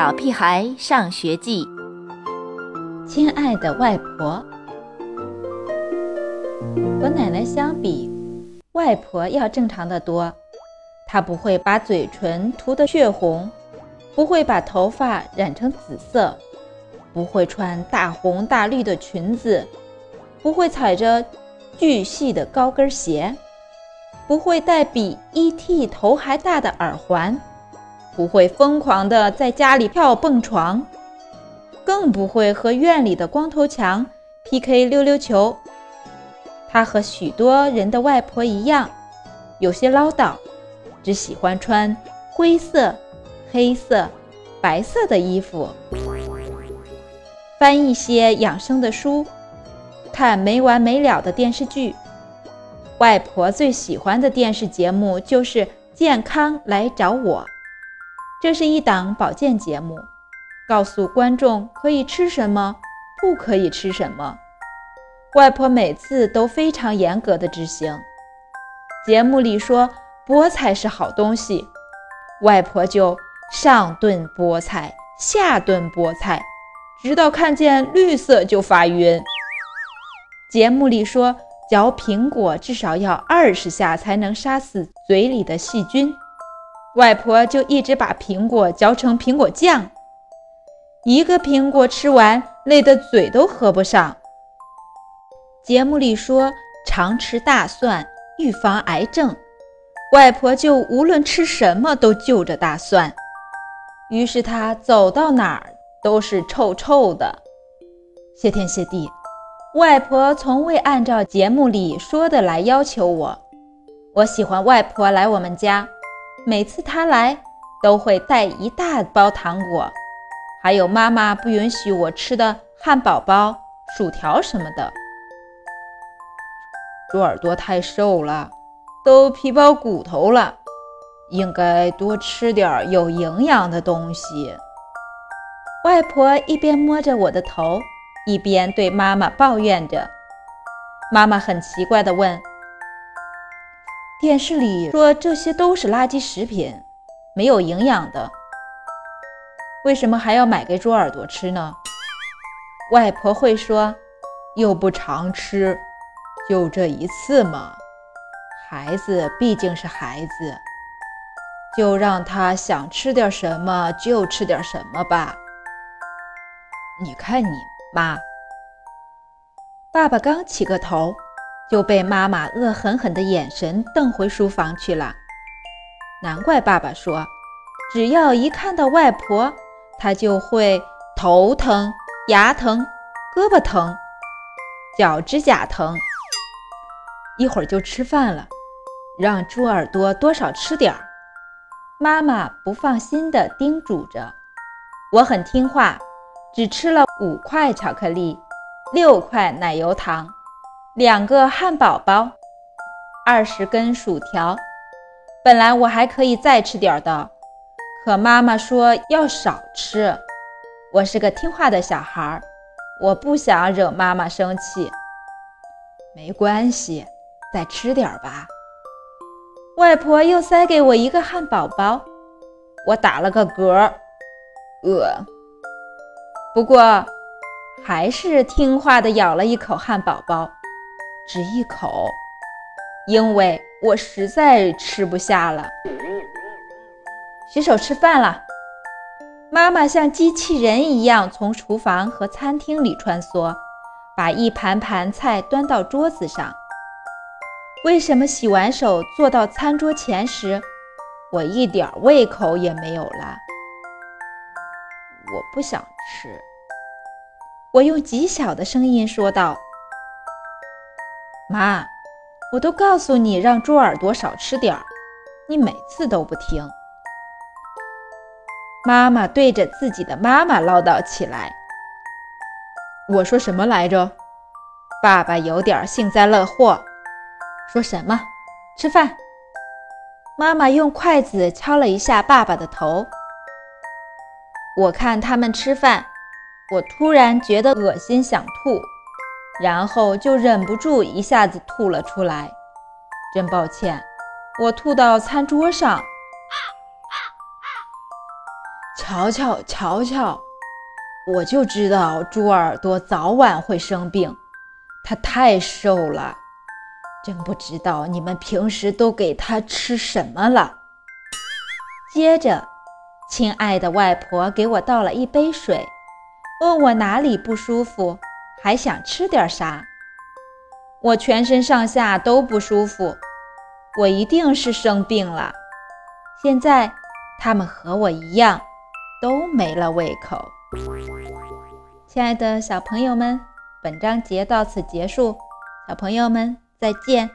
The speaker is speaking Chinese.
小屁孩上学记》。亲爱的外婆，和奶奶相比，外婆要正常的多。她不会把嘴唇涂得血红，不会把头发染成紫色，不会穿大红大绿的裙子，不会踩着巨细的高跟鞋，不会戴比 ET 头还大的耳环，不会疯狂的在家里跳蹦床，更不会和院里的光头强 PK 溜溜球。他和许多人的外婆一样，有些唠叨。只喜欢穿灰色、黑色、白色的衣服，翻一些养生的书，看没完没了的电视剧。外婆最喜欢的电视节目就是《健康来找我》，这是一档保健节目，告诉观众可以吃什么，不可以吃什么。外婆每次都非常严格的执行。节目里说。菠菜是好东西，外婆就上顿菠菜，下顿菠菜，直到看见绿色就发晕。节目里说嚼苹果至少要二十下才能杀死嘴里的细菌，外婆就一直把苹果嚼成苹果酱，一个苹果吃完累得嘴都合不上。节目里说常吃大蒜预防癌症。外婆就无论吃什么都就着大蒜，于是她走到哪儿都是臭臭的。谢天谢地，外婆从未按照节目里说的来要求我。我喜欢外婆来我们家，每次他来都会带一大包糖果，还有妈妈不允许我吃的汉堡包、薯条什么的。猪耳朵太瘦了。都皮包骨头了，应该多吃点有营养的东西。外婆一边摸着我的头，一边对妈妈抱怨着。妈妈很奇怪地问：“电视里说这些都是垃圾食品，没有营养的，为什么还要买给猪耳朵吃呢？”外婆会说：“又不常吃，就这一次嘛。”孩子毕竟是孩子，就让他想吃点什么就吃点什么吧。你看你妈，爸爸刚起个头，就被妈妈恶狠狠的眼神瞪回书房去了。难怪爸爸说，只要一看到外婆，他就会头疼、牙疼、胳膊疼、脚趾甲疼，一会儿就吃饭了。让猪耳朵多少吃点儿，妈妈不放心地叮嘱着。我很听话，只吃了五块巧克力，六块奶油糖，两个汉堡包，二十根薯条。本来我还可以再吃点的，可妈妈说要少吃。我是个听话的小孩儿，我不想惹妈妈生气。没关系，再吃点吧。外婆又塞给我一个汉堡包，我打了个嗝，饿。不过还是听话的咬了一口汉堡包，只一口，因为我实在吃不下了。洗手吃饭了，妈妈像机器人一样从厨房和餐厅里穿梭，把一盘盘菜端到桌子上。为什么洗完手坐到餐桌前时，我一点胃口也没有了？我不想吃。我用极小的声音说道：“妈，我都告诉你让猪耳朵少吃点儿，你每次都不听。”妈妈对着自己的妈妈唠叨起来：“我说什么来着？”爸爸有点幸灾乐祸。说什么？吃饭。妈妈用筷子敲了一下爸爸的头。我看他们吃饭，我突然觉得恶心，想吐，然后就忍不住一下子吐了出来。真抱歉，我吐到餐桌上。瞧瞧瞧瞧，我就知道猪耳朵早晚会生病，它太瘦了，真不知道你们平时都给它吃什么了。接着，亲爱的外婆给我倒了一杯水，问我哪里不舒服，还想吃点啥。我全身上下都不舒服，我一定是生病了。现在，他们和我一样，都没了胃口。亲爱的小朋友们，本章节到此结束，小朋友们再见。